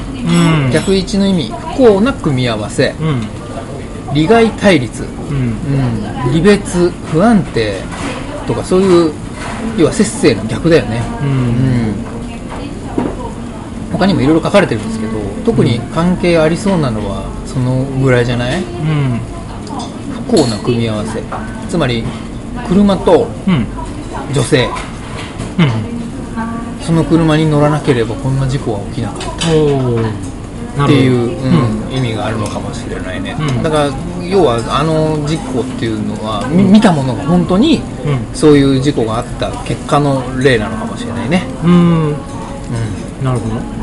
うん。逆位置の意味不幸な組み合わせうん。利害対立、うん。うん、離別不安定とかそういう要は節制の逆だよねう。うんん他にもいろいろ書かれてるんですけど特に関係ありそうなのはそのぐらいじゃない？うん。不幸な組み合わせつまり車とうん。女性うん。その車に乗らなければこんな事故は起きなかった。っていう、うん。うん、意味があるのかもしれないね、うんだから要はあの事故っていうのは、み見たものが本当にうん。そういう事故があった結果の例なのかもしれないね、うん。うなるほど。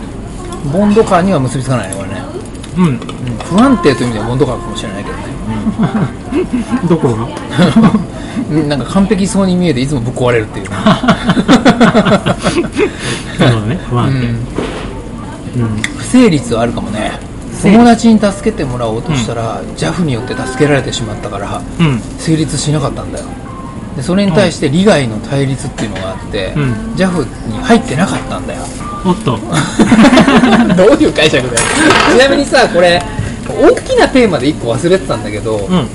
ん、ボンドカーには結びつかないねこれね、うん。うん、不安定という意味ではボンドカーかもしれないけどね、どこが？うん、なんか完璧そうに見えていつもぶっ壊れるっていうね、なるほどね。不う安定。ん、うん。不成立はあるかもね。友達に助けてもらおうとしたら、JAF によって助けられてしまったからうん。成立しなかったんだよ。でそれに対して利害の対立っていうのがあって、うん。JAF に入ってなかったんだよおっと。どういう解釈だよちなみにさこれ大きなテーマで1個忘れてたんだけど、うん。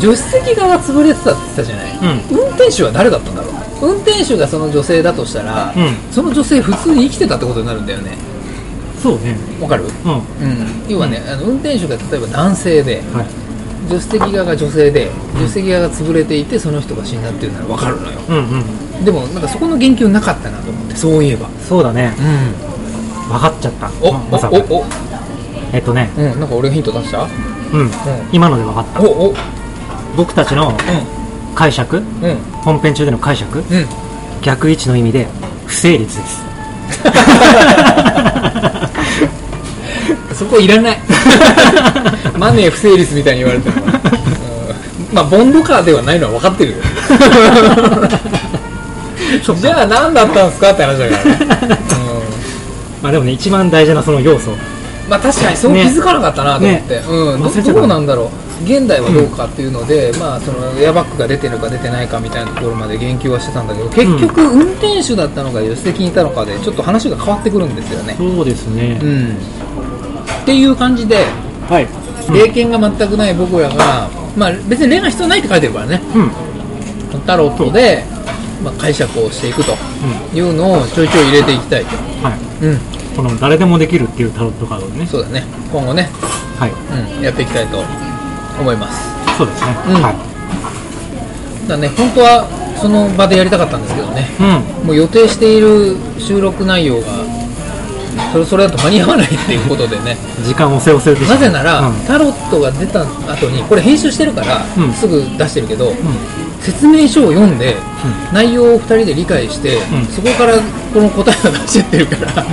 助手席側潰れてたって言ってたじゃない、うん。運転手は誰だったんだろう運転手がその女性だとしたら、うんその女性普通に生きてたってことになるんだよねそうね。わかる？うん。うん、要はね、あの運転手が例えば男性ではい。助手席側が女性で助手席側が潰れていてその人が死んだっていうなら分かるのようんうん。でもなんかそこの言及なかったなと思ってそういえばそうだね。うん分かっちゃった。おままさか。おおおえっとね、うん、なんか俺ヒント出した？うん。今ので分かった。お、お、僕たちの解釈、うん、うん、本編中での解釈、うん。逆位置の意味で不成立です。そこいらない。マネー不成立みたいに言われてるから。うんまあ、ボンドカーではないのは分かってるよ。じゃあ何だったんですかって話だからね。まあでもね、一番大事なその要素。うんまあ確かにそう気づかなかったなと思って、うん、どどうなんだろう。現代はどうかっていうので、まあそのエアバッグが出てるか出てないかみたいなところまで言及はしてたんだけど結局運転手だったのか助手席にいたのかでちょっと話が変わってくるんですよね。そうですね。う。ん。っていう感じではい。経験が全くない僕らが、まあ別に例が必要ないって書いてるからね。うん。タロットで、まあ、解釈をしていくというのをちょいちょい入れていきたいとはい。うんこの誰でもできるっていうタロットカードでね。そうだね今後ね、はい。うん、やっていきたいと思いますそうですね。うんはい。だね本当はその場でやりたかったんですけどねうん。もう予定している収録内容がそれそれだと間に合わないっていうことでね。時間をせおせなぜなら、うん。タロットが出た後にこれ編集してるから、うん。すぐ出してるけど、うん。説明書を読んで、内容を2人で理解して、ん。そこからこの答えを出してってるから、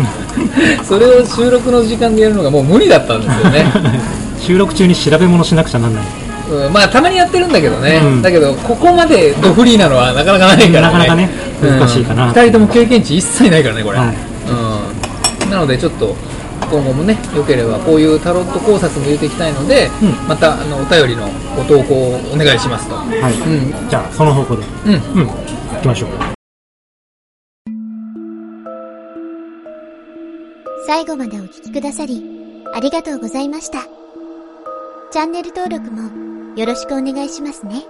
それを収録の時間でやるのがもう無理だったんですよね、収録中に調べ物しなくちゃなんない。うん、まあたまにやってるんだけどね、うん。だけどここまでドフリーなのはなかなかないからね。なかなかね難しいかな。2人とも経験値一切ないからねこれ、はい。うん、なのでちょっと今後もねよければこういうタロット考察も入れていきたいので、うんまたあのお便りのご投稿をお願いしますと、はい。うんじゃあ、その方向で。うん、うん。行きましょう。最後までお聞きくださり、ありがとうございました。チャンネル登録もよろしくお願いしますね。